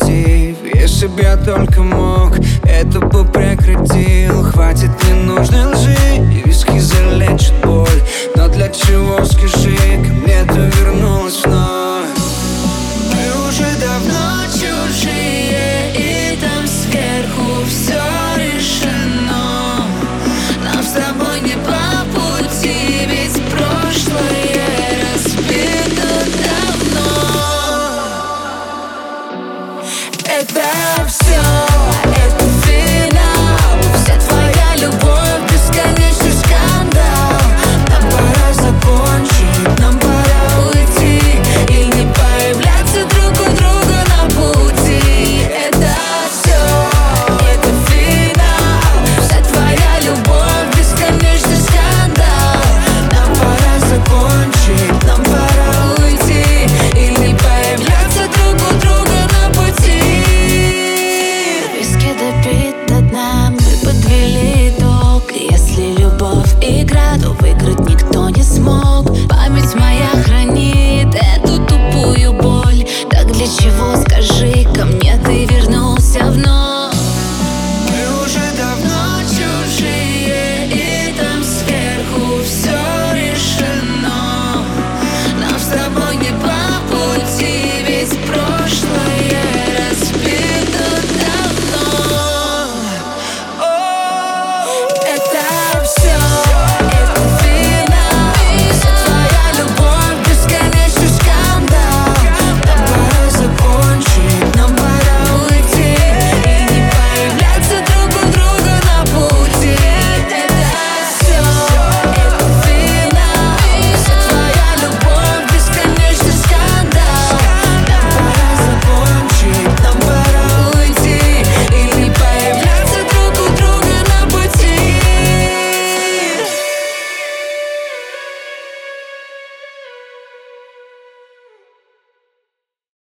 мотив Если б я только мог, это бы прекратил. Хватит ненужной лжи, и виски залечит боль. Но для чего, скажи, ко мне ты вернулась вновь? Мы уже давно это все. чего скажи.